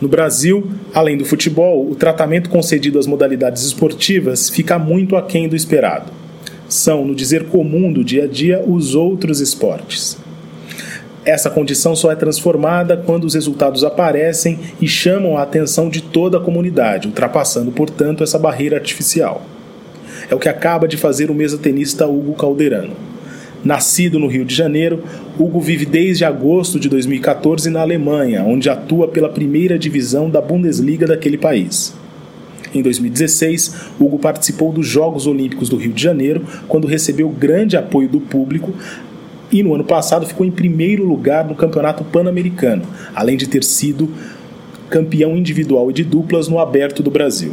No Brasil, além do futebol, o tratamento concedido às modalidades esportivas fica muito aquém do esperado. São, no dizer comum do dia a dia, os outros esportes. Essa condição só é transformada quando os resultados aparecem e chamam a atenção de toda a comunidade, ultrapassando, portanto, essa barreira artificial. É o que acaba de fazer o mesa-tenista Hugo Calderano. Nascido no Rio de Janeiro, Hugo vive desde agosto de 2014 na Alemanha, onde atua pela primeira divisão da Bundesliga daquele país. Em 2016, Hugo participou dos Jogos Olímpicos do Rio de Janeiro, quando recebeu grande apoio do público, e no ano passado ficou em primeiro lugar no Campeonato Pan-Americano, além de ter sido campeão individual e de duplas no Aberto do Brasil.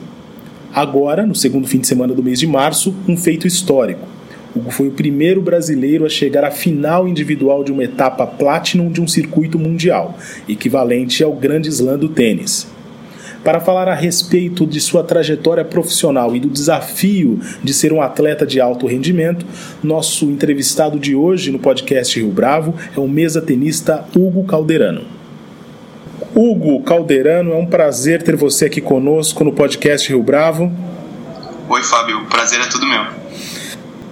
Agora, no segundo fim de semana do mês de março, um feito histórico. Hugo foi o primeiro brasileiro a chegar à final individual de uma etapa Platinum de um circuito mundial, equivalente ao Grande Slam do tênis. Para falar a respeito de sua trajetória profissional e do desafio de ser um atleta de alto rendimento, nosso entrevistado de hoje no podcast Rio Bravo é o mesa tenista Hugo Calderano. Hugo Calderano, é um prazer ter você aqui conosco no podcast Rio Bravo. Oi, Fábio, o prazer é tudo meu.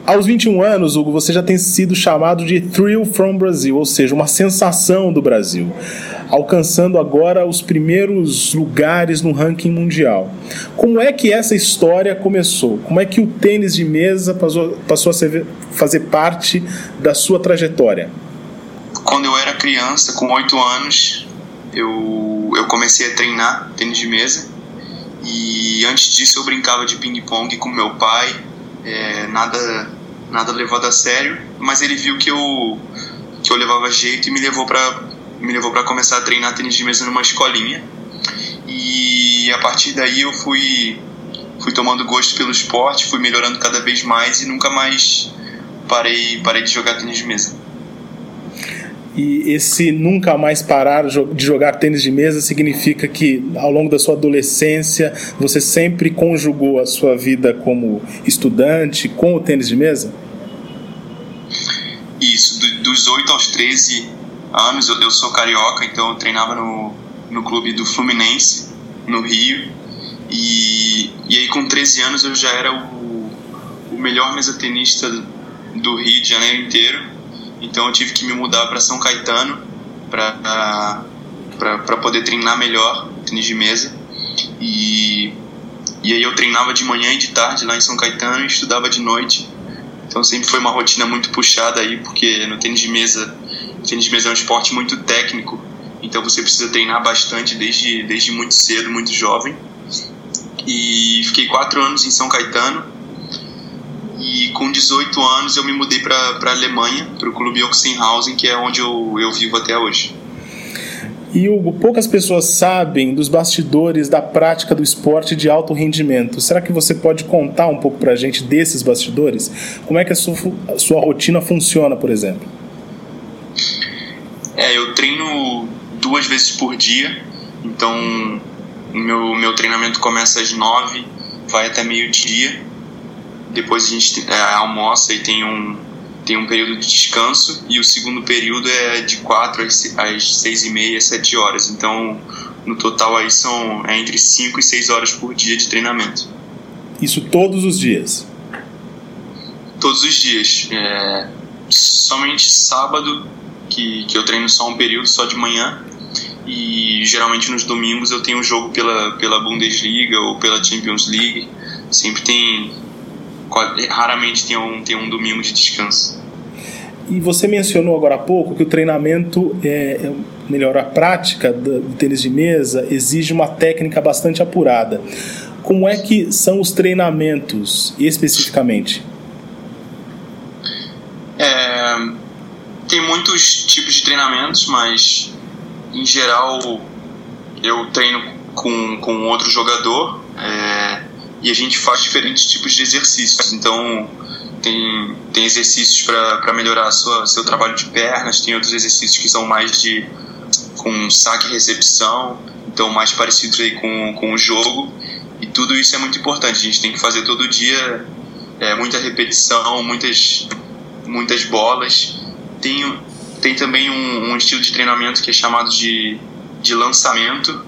Aos 21 anos, Hugo, você já tem sido chamado de Thrill from Brazil, ou seja, uma sensação do Brasil, alcançando agora os primeiros lugares no ranking mundial. Como é que essa história começou? Como é que o tênis de mesa passou, passou a ser, fazer parte da sua trajetória? Quando eu era criança, com 8 anos, eu, eu comecei a treinar tênis de mesa. E antes disso eu brincava de ping-pong com meu pai, é, nada nada levado a sério, mas ele viu que eu que eu levava jeito e me levou para me levou para começar a treinar tênis de mesa numa escolinha. E a partir daí eu fui fui tomando gosto pelo esporte, fui melhorando cada vez mais e nunca mais parei parei de jogar tênis de mesa. E esse nunca mais parar de jogar tênis de mesa significa que ao longo da sua adolescência você sempre conjugou a sua vida como estudante com o tênis de mesa? Dos 8 aos 13 anos eu, eu, sou carioca, então eu treinava no, no clube do Fluminense, no Rio. E, e aí com 13 anos eu já era o, o melhor mesatenista do Rio de Janeiro inteiro então eu tive que me mudar para São Caetano para poder treinar melhor tênis de mesa. E, e aí eu treinava de manhã e de tarde lá em São Caetano e estudava de noite. Então sempre foi uma rotina muito puxada aí, porque no tênis de mesa, tênis de mesa é um esporte muito técnico, então você precisa treinar bastante desde, desde muito cedo, muito jovem. E fiquei quatro anos em São Caetano, e com 18 anos eu me mudei para a Alemanha, para o clube Oxenhausen, que é onde eu, eu vivo até hoje. E Hugo, poucas pessoas sabem dos bastidores da prática do esporte de alto rendimento. Será que você pode contar um pouco para a gente desses bastidores? Como é que a sua, a sua rotina funciona, por exemplo? É, eu treino duas vezes por dia, então meu, meu treinamento começa às nove, vai até meio-dia depois a gente é, almoça e tem um, tem um período de descanso, e o segundo período é de 4 às, às 6 e meia, 7 horas. Então, no total aí são é entre 5 e 6 horas por dia de treinamento. Isso todos os dias? Todos os dias. É, somente sábado, que, que eu treino só um período, só de manhã, e geralmente nos domingos eu tenho um jogo pela, pela Bundesliga ou pela Champions League. Sempre tem, raramente tem um, tem um domingo de descanso. E você mencionou agora há pouco que o treinamento, é, é, melhor, a prática do tênis de mesa exige uma técnica bastante apurada. Como é que são os treinamentos especificamente? É, tem muitos tipos de treinamentos, mas em geral eu treino com, com outro jogador. É, e a gente faz diferentes tipos de exercícios. Então, tem, tem exercícios para melhorar sua, seu trabalho de pernas, tem outros exercícios que são mais de com saque e recepção, então mais parecidos aí com, com o jogo. E tudo isso é muito importante. A gente tem que fazer todo dia é, muita repetição, muitas, muitas bolas. Tem, tem também um, um estilo de treinamento que é chamado de, de lançamento,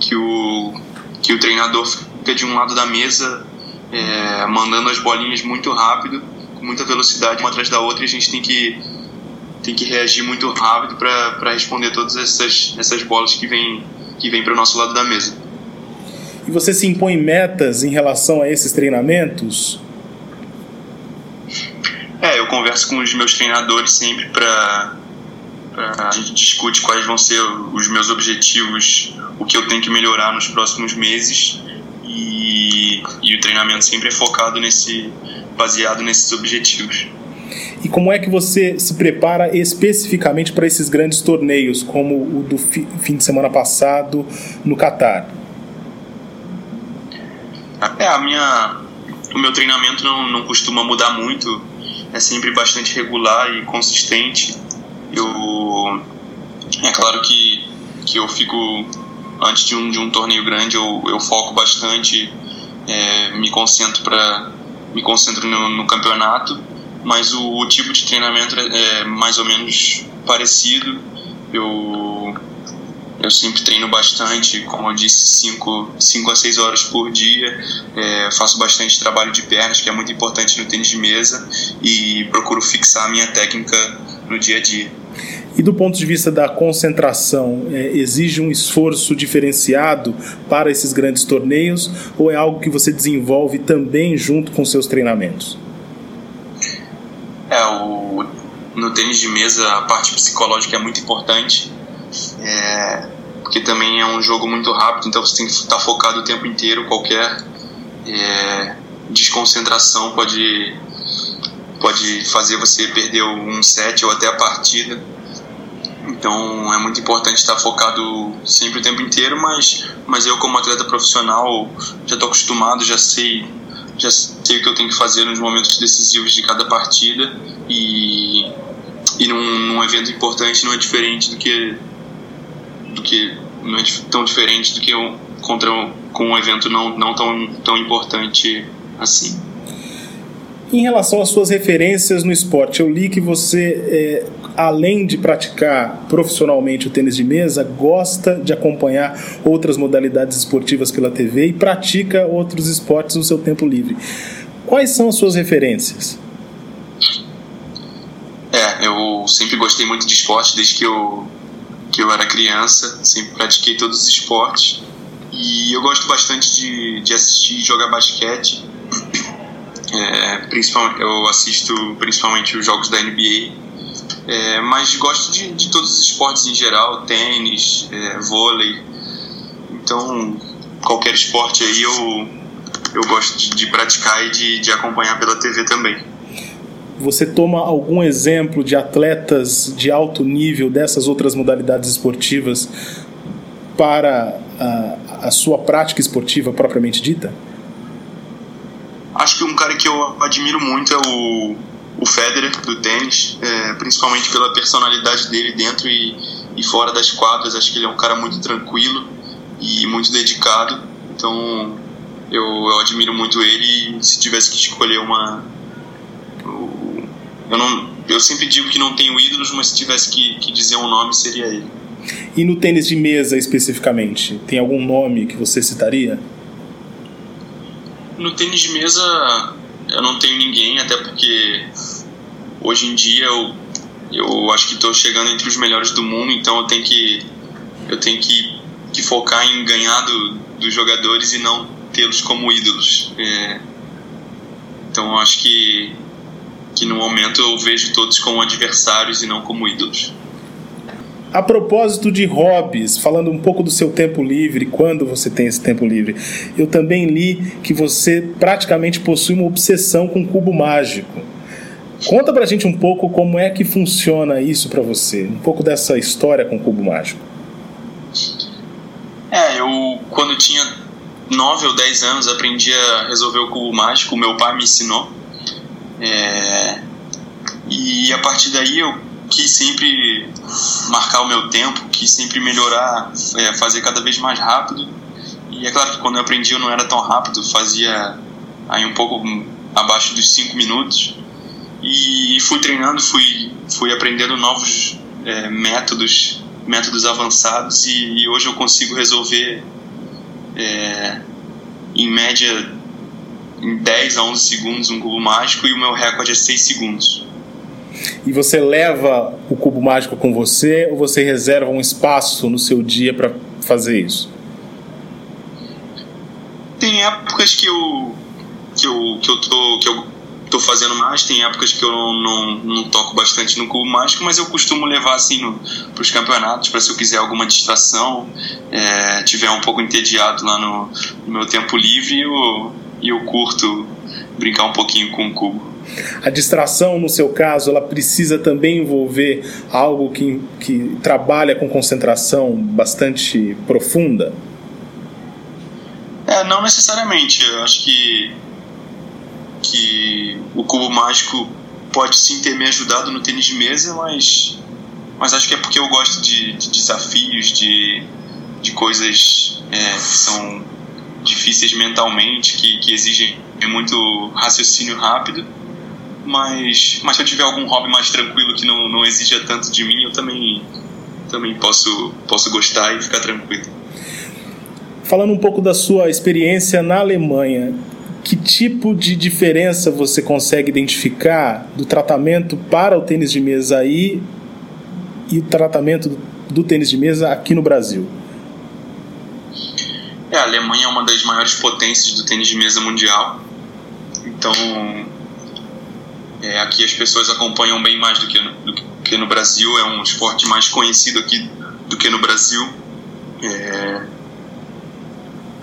que o, que o treinador fica de um lado da mesa é, mandando as bolinhas muito rápido, muita velocidade uma atrás da outra, e a gente tem que, tem que reagir muito rápido para responder todas essas, essas bolas que vêm que vem para o nosso lado da mesa. E você se impõe metas em relação a esses treinamentos? É, eu converso com os meus treinadores sempre para a gente discute quais vão ser os meus objetivos, o que eu tenho que melhorar nos próximos meses e, e o treinamento sempre é focado nesse, baseado nesses objetivos. E como é que você se prepara especificamente para esses grandes torneios, como o do fim de semana passado no Catar? É, a minha, o meu treinamento não, não costuma mudar muito, é sempre bastante regular e consistente. Eu, é claro que, que eu fico antes de um, de um torneio grande eu, eu foco bastante, é, me concentro para me concentro no, no, campeonato, mas o, o, tipo de treinamento é, é mais ou menos parecido. Eu eu sempre treino bastante, como eu disse, 5 a 6 horas por dia. É, faço bastante trabalho de pernas, que é muito importante no tênis de mesa, e procuro fixar a minha técnica no dia a dia. E do ponto de vista da concentração, é, exige um esforço diferenciado para esses grandes torneios ou é algo que você desenvolve também junto com seus treinamentos? É, o, no tênis de mesa a parte psicológica é muito importante, é, porque também é um jogo muito rápido, então você tem que estar focado o tempo inteiro. Qualquer é, desconcentração pode, pode fazer você perder um set ou até a partida. Então é muito importante estar focado sempre o tempo inteiro, mas, mas eu como atleta profissional já estou acostumado, já sei já sei o que eu tenho que fazer nos momentos decisivos de cada partida e, e num, num evento importante não é diferente do que do que não é tão diferente do que um, contra com um evento não, não tão, tão importante assim. Em relação às suas referências no esporte, eu li que você, é, além de praticar profissionalmente o tênis de mesa, gosta de acompanhar outras modalidades esportivas pela TV e pratica outros esportes no seu tempo livre. Quais são as suas referências? É, eu sempre gostei muito de esporte desde que eu, que eu era criança, sempre pratiquei todos os esportes. E eu gosto bastante de, de assistir e jogar basquete é, principalmente, eu assisto principalmente os jogos da NBA, é, mas gosto de, de, todos os esportes em geral, tênis, é, vôlei. Então, qualquer esporte aí eu, eu gosto de, de praticar e de, de acompanhar pela TV também. Você toma algum exemplo de atletas de alto nível dessas outras modalidades esportivas para a, a sua prática esportiva propriamente dita? Acho que um cara que eu admiro muito é o, o Federer do tênis, é, principalmente pela personalidade dele dentro e, e fora das quadras. Acho que ele é um cara muito tranquilo e muito dedicado. Então eu, eu admiro muito ele. E se tivesse que escolher uma. Eu, não, eu sempre digo que não tenho ídolos, mas se tivesse que, que dizer um nome seria ele. E no tênis de mesa especificamente, tem algum nome que você citaria? No tênis de mesa eu não tenho ninguém, até porque hoje em dia eu, eu acho que estou chegando entre os melhores do mundo, então eu tenho que, eu tenho que, que focar em ganhar do, dos jogadores e não tê-los como ídolos. É, então acho que, que no momento eu vejo todos como adversários e não como ídolos. A propósito de hobbies, falando um pouco do seu tempo livre, quando você tem esse tempo livre, eu também li que você praticamente possui uma obsessão com cubo mágico. Conta pra gente um pouco como é que funciona isso para você, um pouco dessa história com o cubo mágico. É, eu quando tinha 9 ou 10 anos aprendi a resolver o cubo mágico, meu pai me ensinou. É, e a partir daí eu quis sempre marcar o meu tempo, quis sempre melhorar, é, fazer cada vez mais rápido. E é claro que quando eu aprendi eu não era tão rápido, fazia aí um pouco abaixo dos 5 minutos. E fui treinando, fui, fui aprendendo novos é, métodos, métodos avançados e, e, hoje eu consigo resolver é, em média em 10 a 11 segundos um cubo mágico e o meu recorde é 6 segundos. E você leva o cubo mágico com você ou você reserva um espaço no seu dia para fazer isso? Tem épocas que eu que eu que eu tô que eu tô fazendo mais, tem épocas que eu não, não, não toco bastante no cubo mágico, mas eu costumo levar assim para os campeonatos para se eu quiser alguma distração, é, tiver um pouco entediado lá no, no meu tempo livre, eu, eu curto brincar um pouquinho com o cubo. A distração, no seu caso, ela precisa também envolver algo que, que trabalha com concentração bastante profunda? É, não necessariamente. Eu acho que, que o cubo mágico pode sim ter me ajudado no tênis de mesa, mas, mas acho que é porque eu gosto de, de desafios, de, de coisas é, que são difíceis mentalmente, que, que exigem muito raciocínio rápido mas, mas se eu tiver algum hobby mais tranquilo que não, não exija tanto de mim, eu também, também posso, posso gostar e ficar tranquilo. Falando um pouco da sua experiência na Alemanha, que tipo de diferença você consegue identificar do tratamento para o tênis de mesa aí e o tratamento do tênis de mesa aqui no Brasil? É, a Alemanha é uma das maiores potências do tênis de mesa mundial. Então, é, aqui as pessoas acompanham bem mais do que, no, do que no Brasil, é um esporte mais conhecido aqui do que no Brasil. É,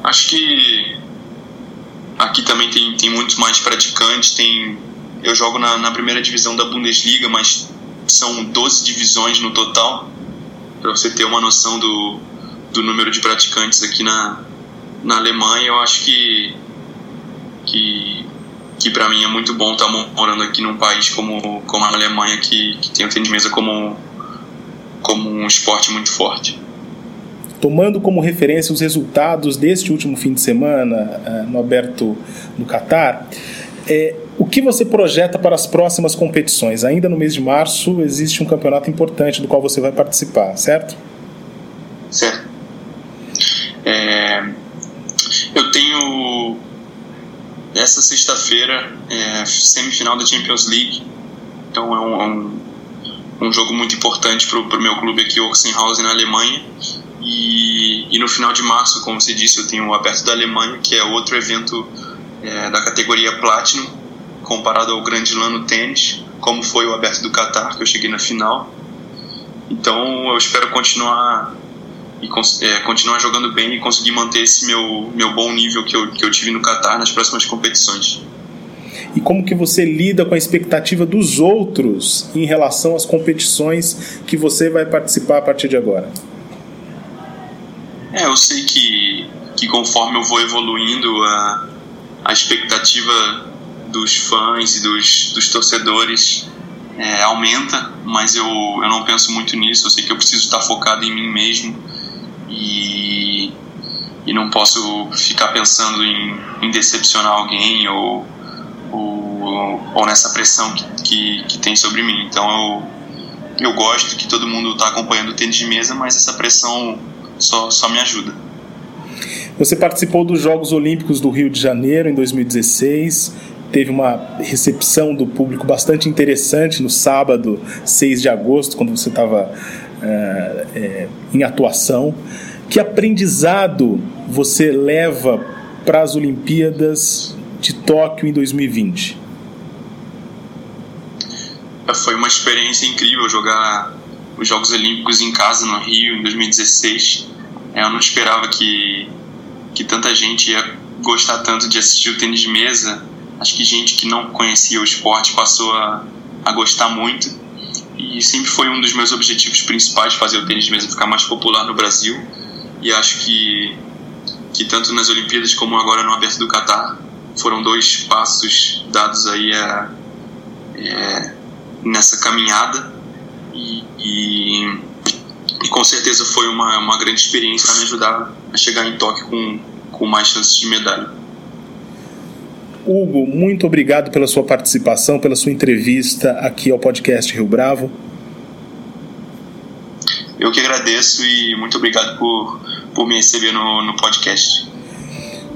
acho que aqui também tem, tem muitos mais praticantes. Tem, eu jogo na, na primeira divisão da Bundesliga, mas são 12 divisões no total, para você ter uma noção do, do número de praticantes aqui na, na Alemanha. Eu acho que, que que para mim é muito bom estar tá morando aqui num país como, como a Alemanha, que, que tem o tênis mesa como, como um esporte muito forte. Tomando como referência os resultados deste último fim de semana uh, no Aberto no Catar, é, o que você projeta para as próximas competições? Ainda no mês de março existe um campeonato importante do qual você vai participar, certo? Certo. É, eu tenho essa sexta-feira é semifinal da Champions League, então é um, é um, um jogo muito importante para o meu clube aqui, Oxenhausen, na Alemanha. E, e, no final de março, como você disse, eu tenho o Aberto da Alemanha, que é outro evento é, da categoria Platinum, comparado ao Grande Lano Tênis, como foi o Aberto do Qatar, que eu cheguei na final. Então eu espero continuar e é, continuar jogando bem e conseguir manter esse meu, meu bom nível que eu, que eu tive no Qatar nas próximas competições. E como que você lida com a expectativa dos outros em relação às competições que você vai participar a partir de agora? É, eu sei que, que conforme eu vou evoluindo, a, a expectativa dos fãs e dos, dos torcedores é, aumenta, mas eu, eu não penso muito nisso. Eu sei que eu preciso estar focado em mim mesmo e, e não posso ficar pensando em, em decepcionar alguém ou, ou, ou, nessa pressão que, que, que, tem sobre mim. Então eu, eu gosto que todo mundo está acompanhando o tênis de mesa, mas essa pressão só, só me ajuda. Você participou dos Jogos Olímpicos do Rio de Janeiro em 2016 teve uma recepção do público bastante interessante no sábado, 6 de agosto, quando você estava é, é, em atuação. Que aprendizado você leva para as Olimpíadas de Tóquio em 2020? Foi uma experiência incrível jogar os Jogos Olímpicos em casa no Rio em 2016. Eu não esperava que, que tanta gente ia gostar tanto de assistir o tênis de mesa. Acho que gente que não conhecia o esporte passou a, a gostar muito e sempre foi um dos meus objetivos principais fazer o tênis de mesa ficar mais popular no Brasil e acho que que tanto nas Olimpíadas como agora no Aberto do Catar foram dois passos dados aí a, é, nessa caminhada e, e, e, com certeza foi uma, uma grande experiência para me ajudar a chegar em Tóquio com, com mais chances de medalha. Hugo, muito obrigado pela sua participação, pela sua entrevista aqui ao podcast Rio Bravo. Eu que agradeço e muito obrigado por, por me receber no, no podcast.